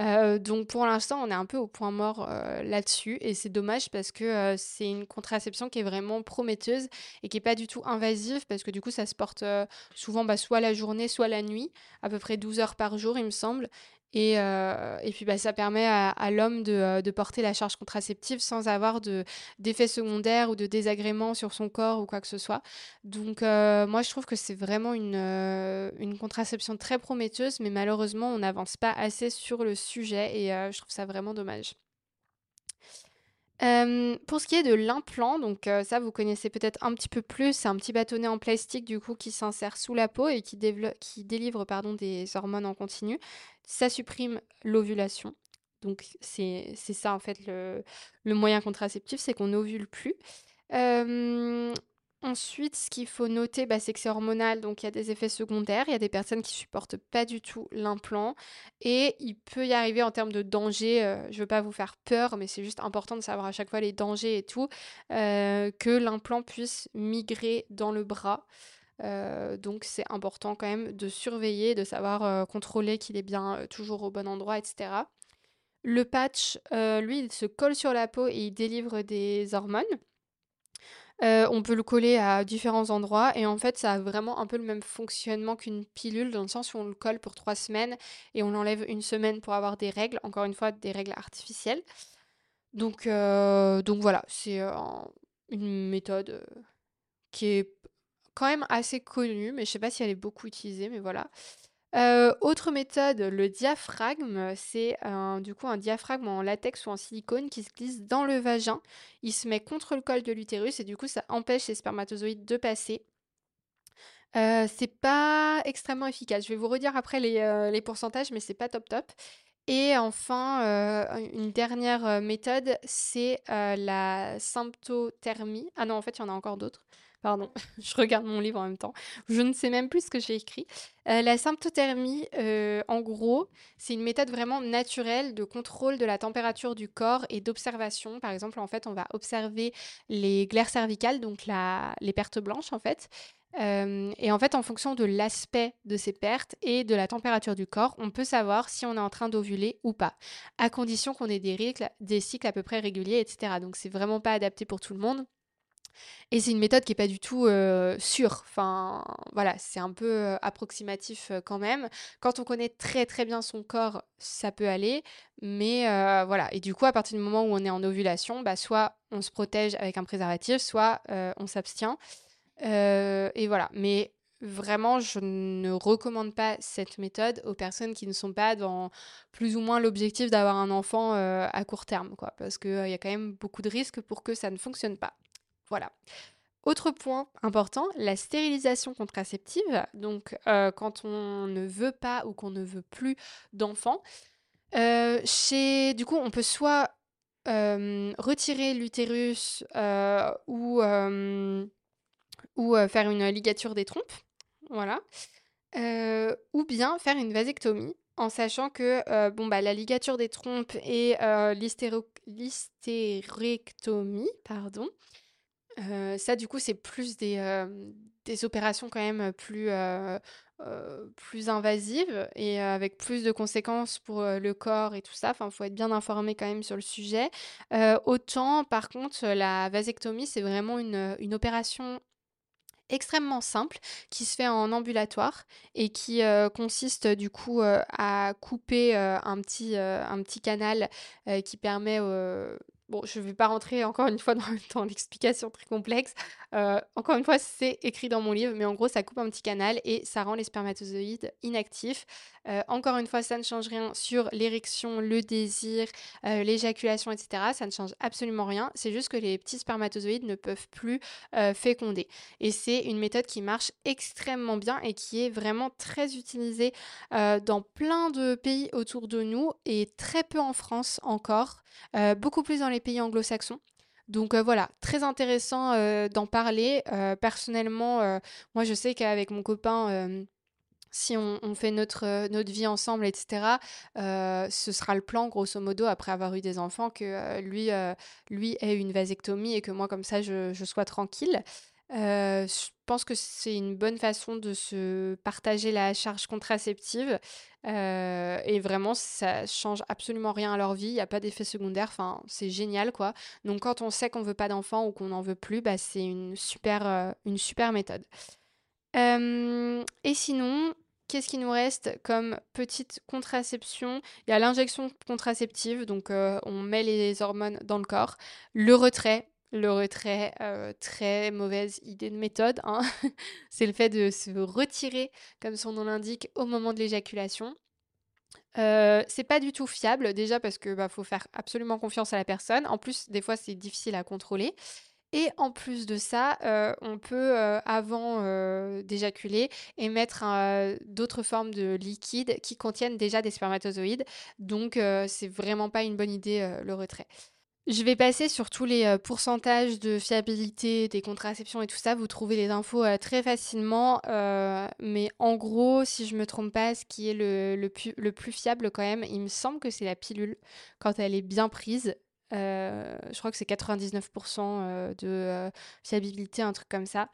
Euh, donc pour l'instant, on est un peu au point mort euh, là-dessus et c'est dommage parce que euh, c'est une contraception qui est vraiment prometteuse et qui est pas du tout invasive parce que du coup ça se porte souvent bah, soit la journée, soit la nuit, à peu près 12 heures par jour il me semble. Et, euh, et puis bah, ça permet à, l'homme de, euh, de, porter la charge contraceptive sans avoir d'effets secondaires ou de désagréments sur son corps ou quoi que ce soit. Donc euh, moi je trouve que c'est vraiment une, une contraception très prometteuse, mais malheureusement on n'avance pas assez sur le sujet et je trouve ça vraiment dommage pour ce qui est de l'implant, donc ça vous connaissez peut-être un petit peu plus, c'est un petit bâtonnet en plastique du coup qui s'insère sous la peau et qui, délivre pardon, des hormones en continu. Ça supprime l'ovulation. Donc c'est ça en fait le, le moyen contraceptif, c'est qu'on n'ovule plus. Ensuite, ce qu'il faut noter, bah, c'est que c'est hormonal, donc il y a des effets secondaires. Il y a des personnes qui supportent pas du tout l'implant. Et il peut y arriver en termes de danger, euh, je veux pas vous faire peur, mais c'est juste important de savoir à chaque fois les dangers et tout, euh, que l'implant puisse migrer dans le bras. Euh, donc c'est important quand même de surveiller, de savoir contrôler qu'il est bien toujours au bon endroit, etc. Le patch, lui, il se colle sur la peau et il délivre des hormones. On peut le coller à différents endroits et en fait, ça a vraiment un peu le même fonctionnement qu'une pilule dans le sens où on le colle pour trois semaines et on l'enlève une semaine pour avoir des règles, encore une fois, des règles artificielles. Donc, voilà, c'est une méthode qui est quand même assez connue, mais je sais pas si elle est beaucoup utilisée, mais voilà. Euh, autre méthode, le diaphragme, c'est du coup un diaphragme en latex ou en silicone qui se glisse dans le vagin. Il se met contre le col de l'utérus et du coup ça empêche les spermatozoïdes de passer. Euh, c'est pas extrêmement efficace. Je vais vous redire après les, euh, pourcentages, mais c'est pas top top. Et enfin, une dernière méthode, c'est la symptothermie. Ah non, en fait, il y en a encore d'autres. Pardon, je regarde mon livre en même temps. Je ne sais même plus ce que j'ai écrit. Euh, la symptothermie, euh, en gros, c'est une méthode vraiment naturelle de contrôle de la température du corps et d'observation. Par exemple, en fait, on va observer les glaires cervicales, donc les pertes blanches, en fait. Euh, et en fait, en fonction de l'aspect de ces pertes et de la température du corps, on peut savoir si on est en train d'ovuler ou pas, à condition qu'on ait des, des cycles à peu près réguliers, etc. Donc, c'est vraiment pas adapté pour tout le monde. Et c'est une méthode qui n'est pas du tout sûre. Enfin, voilà, c'est un peu approximatif quand même. Quand on connaît très très bien son corps, ça peut aller. Mais voilà. Et du coup, à partir du moment où on est en ovulation, bah, soit on se protège avec un préservatif, soit on s'abstient. et voilà. Mais vraiment, je ne recommande pas cette méthode aux personnes qui ne sont pas dans plus ou moins l'objectif d'avoir un enfant à court terme, quoi. Parce qu'il y a quand même beaucoup de risques pour que ça ne fonctionne pas. Voilà. Autre point important, la stérilisation contraceptive. Donc, euh, quand on ne veut pas ou qu'on ne veut plus d'enfants, euh, du coup, on peut soit euh, retirer l'utérus ou, ou faire une ligature des trompes, voilà, ou bien faire une vasectomie en sachant que bon, bah, la ligature des trompes et l'hystérectomie, pardon, ça, du coup, c'est plus des, des opérations quand même plus, plus invasives et avec plus de conséquences pour le corps et tout ça. Enfin, il faut être bien informé quand même sur le sujet. autant, par contre, la vasectomie, c'est vraiment une, une opération extrêmement simple qui se fait en ambulatoire et qui consiste du coup à couper un, petit, un petit canal qui permet Je ne vais pas rentrer encore une fois dans, l'explication très complexe. encore une fois, c'est écrit dans mon livre, mais en gros, ça coupe un petit canal et ça rend les spermatozoïdes inactifs. encore une fois, ça ne change rien sur l'érection, le désir, l'éjaculation, etc. Ça ne change absolument rien. C'est juste que les petits spermatozoïdes ne peuvent plus féconder. Et c'est une méthode qui marche extrêmement bien et qui est vraiment très utilisée dans plein de pays autour de nous et très peu en France encore. beaucoup plus dans les pays anglo-saxons. Donc voilà, très intéressant d'en parler. personnellement, moi je sais qu'avec mon copain, si on, fait notre, notre vie ensemble, etc., ce sera le plan, grosso modo, après avoir eu des enfants, que lui, lui ait une vasectomie et que moi, comme ça, je sois tranquille. Je pense que c'est une bonne façon de se partager la charge contraceptive. et vraiment, ça change absolument rien à leur vie. Il n'y a pas d'effet secondaire. Enfin, c'est génial, quoi. Donc, quand on sait qu'on veut pas d'enfants ou qu'on n'en veut plus, bah, c'est une super, une super méthode. et sinon, Qu'est-ce qui nous reste comme petite contraception? Il y a l'injection contraceptive, donc on met les hormones dans le corps. Le retrait, le retrait, très mauvaise idée de méthode. Hein. c'est le fait de se retirer, comme son nom l'indique, au moment de l'éjaculation. c'est pas du tout fiable, déjà parce que bah, faut faire absolument confiance à la personne. En plus, des fois, c'est difficile à contrôler. Et en plus de ça, on peut, avant d'éjaculer, émettre d'autres formes de liquides qui contiennent déjà des spermatozoïdes. Donc, c'est vraiment pas une bonne idée le retrait. Je vais passer sur tous les euh, pourcentages de fiabilité des contraceptions et tout ça. Vous trouvez les infos euh, très facilement. Euh, mais en gros, si je me trompe pas, ce qui est le, le, plus fiable quand même, il me semble que c'est la pilule quand elle est bien prise. je crois que c'est 99% de fiabilité, un truc comme ça.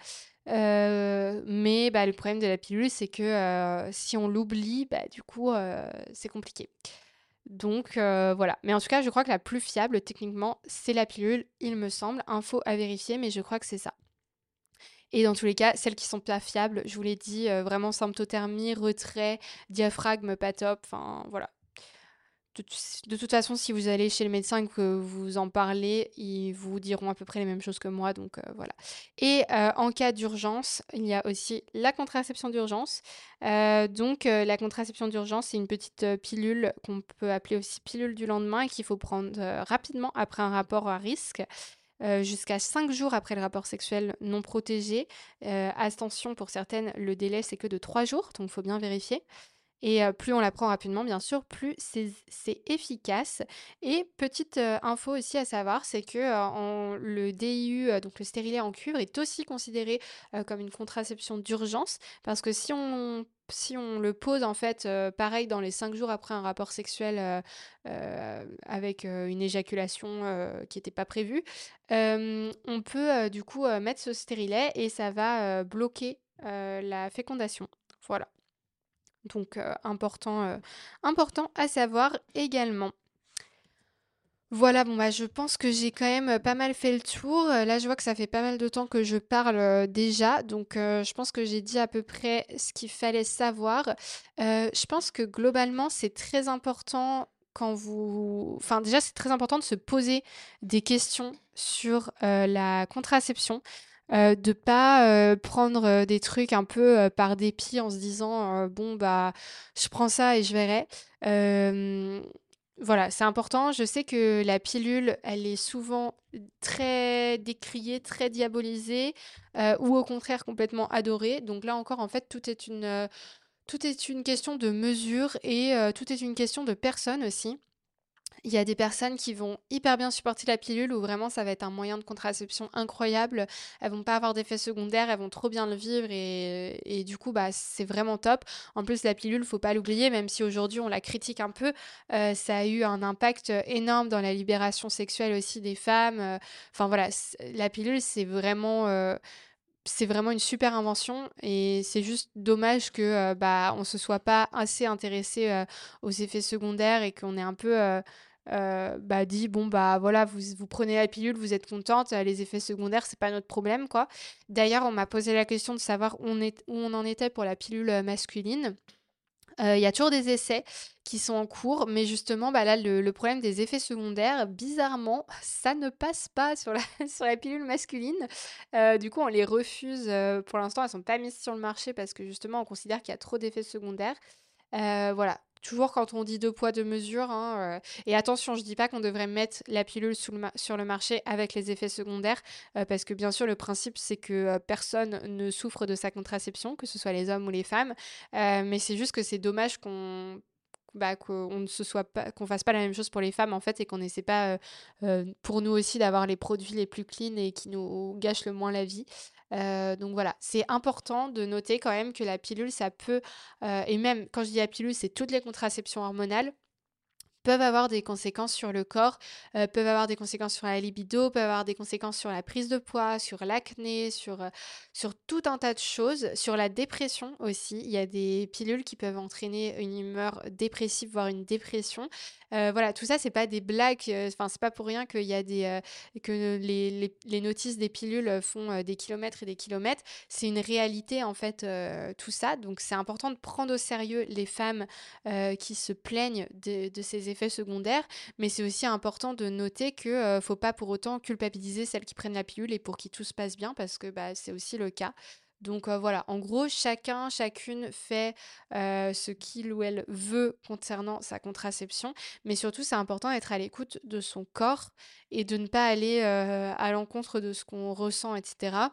mais bah, le problème de la pilule, c'est que si on l'oublie, bah, du coup, c'est compliqué. Donc euh, voilà. Mais en tout cas, je crois que la plus fiable, techniquement, c'est la pilule, il me semble. Info à vérifier, mais je crois que c'est ça. Et dans tous les cas, celles qui sont pas fiables, je vous l'ai dit, euh, vraiment symptothermie, retrait, diaphragme pas top, enfin voilà de, toute façon, si vous allez chez le médecin et que vous en parlez, ils vous diront à peu près les mêmes choses que moi. Donc euh, voilà. Et euh, en cas d'urgence, il y a aussi la contraception d'urgence. Euh, donc la contraception d'urgence, c'est une petite pilule qu'on peut appeler aussi pilule du lendemain et qu'il faut prendre rapidement après un rapport à risque. jusqu'à 5 jours après le rapport sexuel non protégé. attention, pour certaines, le délai c'est que de 3 jours, donc il faut bien vérifier. Et plus on la prend rapidement, bien sûr, plus c'est efficace. Et petite info aussi à savoir, c'est que le DIU, donc le stérilet en cuivre, est aussi considéré comme une contraception d'urgence. Parce que si on, si on le pose, en fait, pareil, dans les 5 jours après un rapport sexuel avec une éjaculation qui n'était pas prévue, on peut du coup mettre ce stérilet et ça va bloquer la fécondation. Voilà. Donc euh, important, euh, important à savoir également. Voilà, bon bah je pense que j'ai quand même euh, pas mal fait le tour. Là, je vois que ça fait pas mal de temps que je parle déjà, donc je pense que j'ai dit à peu près ce qu'il fallait savoir. je pense que globalement, c'est très important quand vous... Enfin déjà, c'est très important de se poser des questions sur la contraception. Euh, de pas euh, prendre euh, des trucs un peu par dépit en se disant bon bah je prends ça et je verrai. voilà, c'est important. Je sais que la pilule, elle est souvent très décriée, très diabolisée, ou au contraire complètement adorée. Donc là encore, en fait, tout est une, tout est une question de mesure et tout est une question de personne aussi. Il y a des personnes qui vont hyper bien supporter la pilule où vraiment ça va être un moyen de contraception incroyable. Elles vont pas avoir d'effets secondaires, elles vont trop bien le vivre et, du coup bah c'est vraiment top. En plus la pilule, faut pas l'oublier, même si aujourd'hui on la critique un peu, euh, ça a eu un impact énorme dans la libération sexuelle aussi des femmes. Euh, enfin voilà, la pilule c'est vraiment euh, c'est vraiment une super invention et c'est juste dommage que bah on se soit pas assez intéressé aux effets secondaires et qu'on ait un peu bah, dit bon bah voilà vous, prenez la pilule vous êtes contente les effets secondaires c'est pas notre problème quoi d'ailleurs on m'a posé la question de savoir où on, en était pour la pilule masculine il y a toujours des essais qui sont en cours, mais justement, bah là, le, problème des effets secondaires, bizarrement, ça ne passe pas sur la, sur la pilule masculine. du coup, on les refuse. pour l'instant, elles sont pas mises sur le marché parce que justement, on considère qu'il y a trop d'effets secondaires. voilà, Toujours quand on dit deux poids, deux mesures. Hein, euh, et attention, je dis pas qu'on devrait mettre la pilule sur le marché avec les effets secondaires, euh, parce que bien sûr, le principe, c'est que euh, personne ne souffre de sa contraception, que ce soit les hommes ou les femmes. mais c'est juste que c'est dommage qu'on bah, qu'on ne se soit pas qu'on fasse pas la même chose pour les femmes en fait et qu'on n'essaie pas pour nous aussi d'avoir les produits les plus clean et qui nous gâchent le moins la vie euh, donc voilà, c'est important de noter quand même que la pilule, ça peut, euh, et même quand je dis la pilule, c'est toutes les contraceptions hormonales, peuvent avoir des conséquences sur le corps, euh, peuvent avoir des conséquences sur la libido, peuvent avoir des conséquences sur la prise de poids, sur l'acné, sur, sur tout un tas de choses, sur la dépression aussi. Il y a des pilules qui peuvent entraîner une humeur dépressive, voire une dépression. Euh, voilà, tout ça, c'est pas des blagues. Euh, enfin, c'est pas pour rien qu'il y a des euh, que les, les, notices des pilules font des kilomètres et des kilomètres. C'est une réalité en fait, tout ça. Donc, c'est important de prendre au sérieux les femmes qui se plaignent de, de, ces effets secondaires, mais c'est aussi important de noter que faut pas pour autant culpabiliser celles qui prennent la pilule et pour qui tout se passe bien, parce que bah, c'est aussi le cas. Donc voilà, en gros, chacun, chacune fait ce qu'il ou elle veut concernant sa contraception, mais surtout c'est important d'être à l'écoute de son corps et de ne pas aller à l'encontre de ce qu'on ressent, etc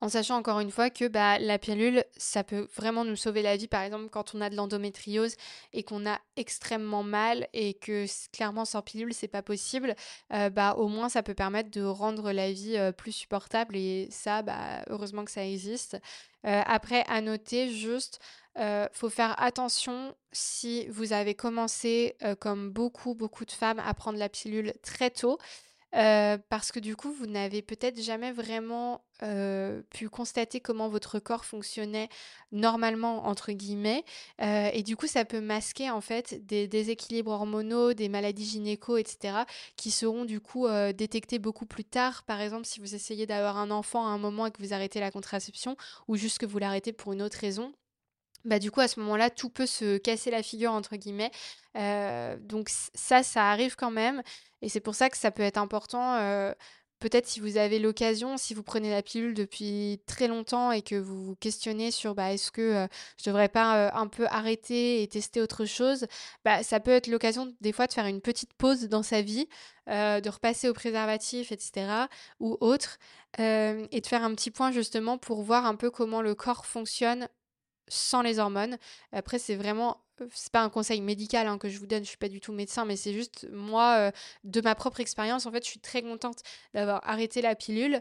en sachant encore une fois que bah, la pilule, ça peut vraiment nous sauver la vie, par exemple quand on a de l'endométriose et qu'on a extrêmement mal et que clairement sans pilule c'est pas possible, euh, bah au moins ça peut permettre de rendre la vie euh, plus supportable et ça, bah heureusement que ça existe. Euh, après, à noter juste, faut faire attention si vous avez commencé, comme beaucoup, beaucoup de femmes, à prendre la pilule très tôt. Euh, parce que du coup, vous n'avez peut-être jamais vraiment euh, pu constater comment votre corps fonctionnait normalement, entre guillemets. Euh, et du coup, ça peut masquer en fait des déséquilibres hormonaux, des maladies gynéco, etc., qui seront du coup détectés beaucoup plus tard. Par exemple, si vous essayez d'avoir un enfant à un moment et que vous arrêtez la contraception, ou juste que vous l'arrêtez pour une autre raison, bah du coup à ce moment-là tout peut se casser la figure entre guillemets donc ça ça arrive quand même et c'est pour ça que ça peut être important peut-être si vous avez l'occasion si vous prenez la pilule depuis très longtemps et que vous vous questionnez sur bah est-ce que je devrais pas un peu arrêter et tester autre chose bah ça peut être l'occasion des fois de faire une petite pause dans sa vie de repasser au préservatif etc ou autre et de faire un petit point justement pour voir un peu comment le corps fonctionne sans les hormones. Après, c'est vraiment c'est pas un conseil médical hein, que je vous donne, je suis pas du tout médecin, mais c'est juste moi, de ma propre expérience, en fait, je suis très contente d'avoir arrêté la pilule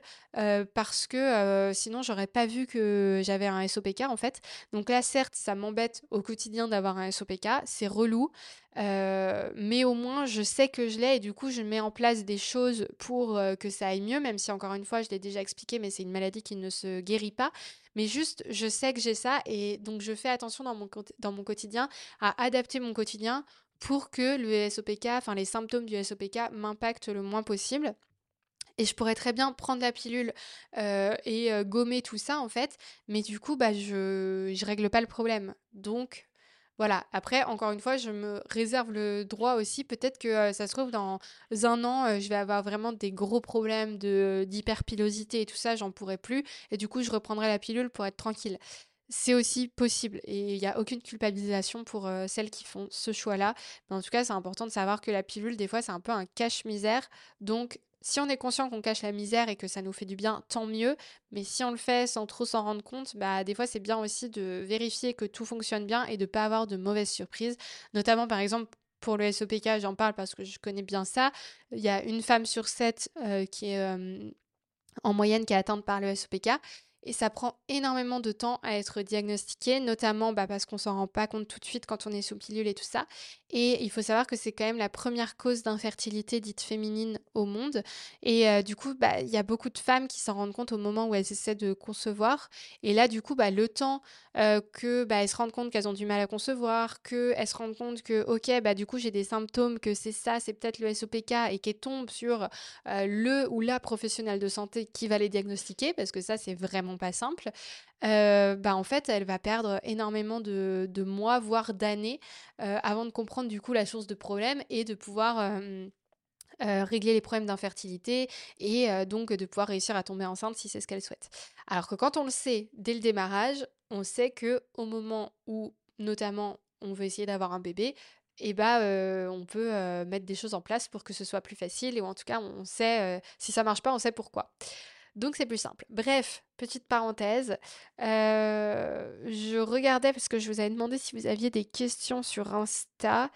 parce que sinon j'aurais pas vu que j'avais un SOPK en fait. Donc là, certes, ça m'embête au quotidien d'avoir un SOPK, c'est relou, mais au moins je sais que je l'ai et du coup je mets en place des choses pour que ça aille mieux, même si encore une fois je l'ai déjà expliqué, mais c'est une maladie qui ne se guérit pas. Mais juste, je sais que j'ai ça et donc je fais attention dans mon, quotidien à adapter mon quotidien pour que le SOPK, enfin les symptômes du SOPK m'impactent le moins possible. Et je pourrais très bien prendre la pilule euh, et euh, gommer tout ça en fait, mais du coup bah je je règle pas le problème. Donc voilà, après, encore une fois, je me réserve le droit aussi. Peut-être que ça se trouve, dans un an, je vais avoir vraiment des gros problèmes de, d'hyperpilosité et tout ça, j'en pourrai plus. Et du coup, je reprendrai la pilule pour être tranquille. C'est aussi possible et il n'y a aucune culpabilisation pour celles qui font ce choix-là. Mais en tout cas, c'est important de savoir que la pilule, des fois, c'est un peu un cache-misère. Donc, si on est conscient qu'on cache la misère et que ça nous fait du bien, tant mieux. Mais si on le fait sans trop s'en rendre compte, bah des fois c'est bien aussi de vérifier que tout fonctionne bien et de ne pas avoir de mauvaises surprises. Notamment par exemple pour le SOPK, j'en parle parce que je connais bien ça. Il y a une femme sur sept euh, qui est en moyenne qui est atteinte par le SOPK et ça prend énormément de temps à être diagnostiqué, notamment bah, parce qu'on s'en rend pas compte tout de suite quand on est sous pilule et tout ça. Et il faut savoir que c'est quand même la première cause d'infertilité dite féminine au monde. Et euh, du coup, bah, il y a beaucoup de femmes qui s'en rendent compte au moment où elles essaient de concevoir. Et là, du coup, bah, le temps euh, que bah, se rendent compte qu'elles ont du mal à concevoir, qu'elles se rendent compte que, ok, bah, du coup, j'ai des symptômes, que c'est ça, c'est peut-être le SOPK, et qu'elles tombent sur euh, le ou la professionnelle de santé qui va les diagnostiquer, parce que ça, c'est vraiment pas simple. Bah, en fait, elle va perdre énormément de, de mois, voire d'années, avant de comprendre du coup la source de problème et de pouvoir régler les problèmes d'infertilité et donc de pouvoir réussir à tomber enceinte si c'est ce qu'elle souhaite. Alors que quand on le sait dès le démarrage, on sait que au moment où notamment on veut essayer d'avoir un bébé, eh bah, on peut mettre des choses en place pour que ce soit plus facile, et en tout cas, on sait, si ça marche pas, on sait pourquoi. Donc c'est plus simple. Bref, petite parenthèse. je regardais parce que je vous avais demandé si vous aviez des questions sur Insta.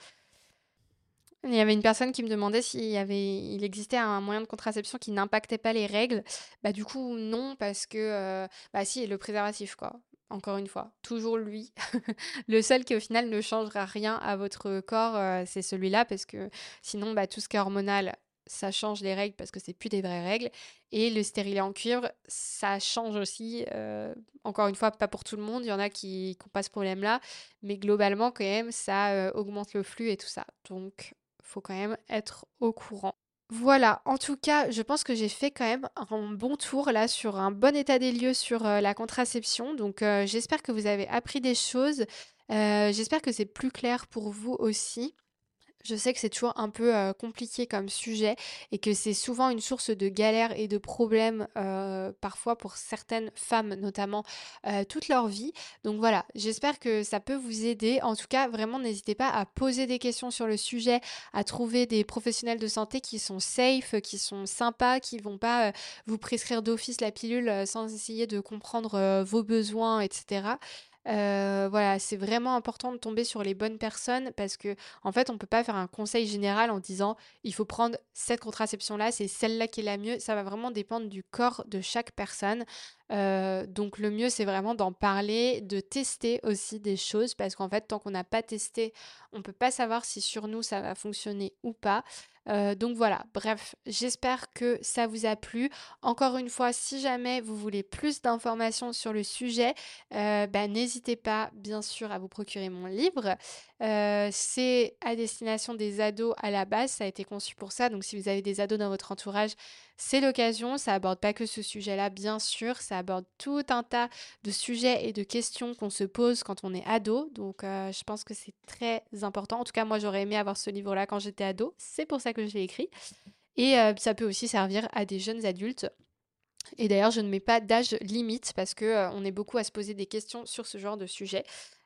Il y avait une personne qui me demandait s'il il existait un moyen de contraception qui n'impactait pas les règles. Bah du coup non parce que euh, bah si le préservatif quoi. Encore une fois, toujours lui. le seul qui au final ne changera rien à votre corps, euh, c'est celui-là parce que sinon bah tout ce qui est hormonal, ça change les règles parce que c'est plus des vraies règles. Et le stérilet en cuivre, ça change aussi. Euh, encore une fois, pas pour tout le monde. Il y en a qui n'ont pas ce problème-là. Mais globalement, quand même, ça augmente le flux et tout ça. Donc, faut quand même être au courant. Voilà, en tout cas, je pense que j'ai fait quand même un bon tour là sur un bon état des lieux sur euh, la contraception. Donc euh, j'espère que vous avez appris des choses. Euh, j'espère que c'est plus clair pour vous aussi. Je sais que c'est toujours un peu compliqué comme sujet et que c'est souvent une source de galères et de problèmes parfois pour certaines femmes notamment toute leur vie. Donc voilà, j'espère que ça peut vous aider. En tout cas, vraiment n'hésitez pas à poser des questions sur le sujet, à trouver des professionnels de santé qui sont safe, qui sont sympas, qui vont pas vous prescrire d'office la pilule sans essayer de comprendre vos besoins, etc. Euh, voilà, c'est vraiment important de tomber sur les bonnes personnes parce que en fait, on peut pas faire un conseil général en disant il faut prendre cette contraception là, c'est celle-là qui est la mieux. Ça va vraiment dépendre du corps de chaque personne. Euh, donc le mieux c'est vraiment d'en parler, de tester aussi des choses parce qu'en fait tant qu'on n'a pas testé, on peut pas savoir si sur nous ça va fonctionner ou pas. Euh, donc voilà, bref, j'espère que ça vous a plu. Encore une fois, si jamais vous voulez plus d'informations sur le sujet, euh, bah, n'hésitez pas bien sûr à vous procurer mon livre. Euh, c'est à destination des ados à la base, ça a été conçu pour ça. Donc si vous avez des ados dans votre entourage, c'est l'occasion. Ça aborde pas que ce sujet-là, bien sûr. Ça aborde tout un tas de sujets et de questions qu'on se pose quand on est ado. Donc euh, je pense que c'est très important. En tout cas, moi j'aurais aimé avoir ce livre-là quand j'étais ado. C'est pour ça que je l'ai écrit. Et euh, ça peut aussi servir à des jeunes adultes. Et d'ailleurs, je ne mets pas d'âge limite parce que on est beaucoup à se poser des questions sur ce genre de sujet.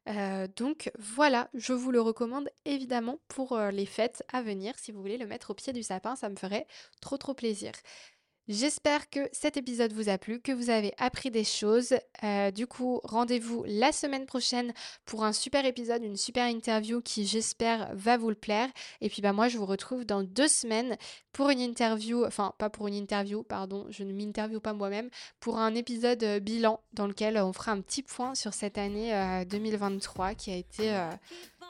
Euh, donc voilà, je vous le recommande évidemment pour euh, les fêtes à venir. Si vous voulez le mettre au pied du sapin, ça me ferait trop trop plaisir. J'espère que cet épisode vous a plu, que vous avez appris des choses. Euh, du coup, rendez-vous la semaine prochaine pour un super épisode, une super interview qui j'espère va vous le plaire. Et puis bah moi je vous retrouve dans deux semaines pour une interview, enfin pas pour une interview, pardon, je ne m'interview pas moi-même, pour un épisode euh, bilan dans lequel on fera un petit point sur cette année 2023 euh, qui a été,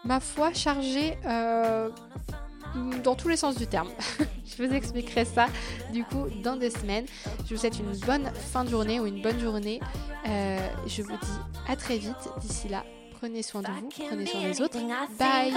ma foi, chargée dans tous les sens du terme. je vous expliquerai ça du coup dans deux semaines. Je vous souhaite une bonne fin de journée ou une bonne journée. Euh, je vous dis à très vite. D'ici là, prenez soin de vous, prenez soin des autres. Bye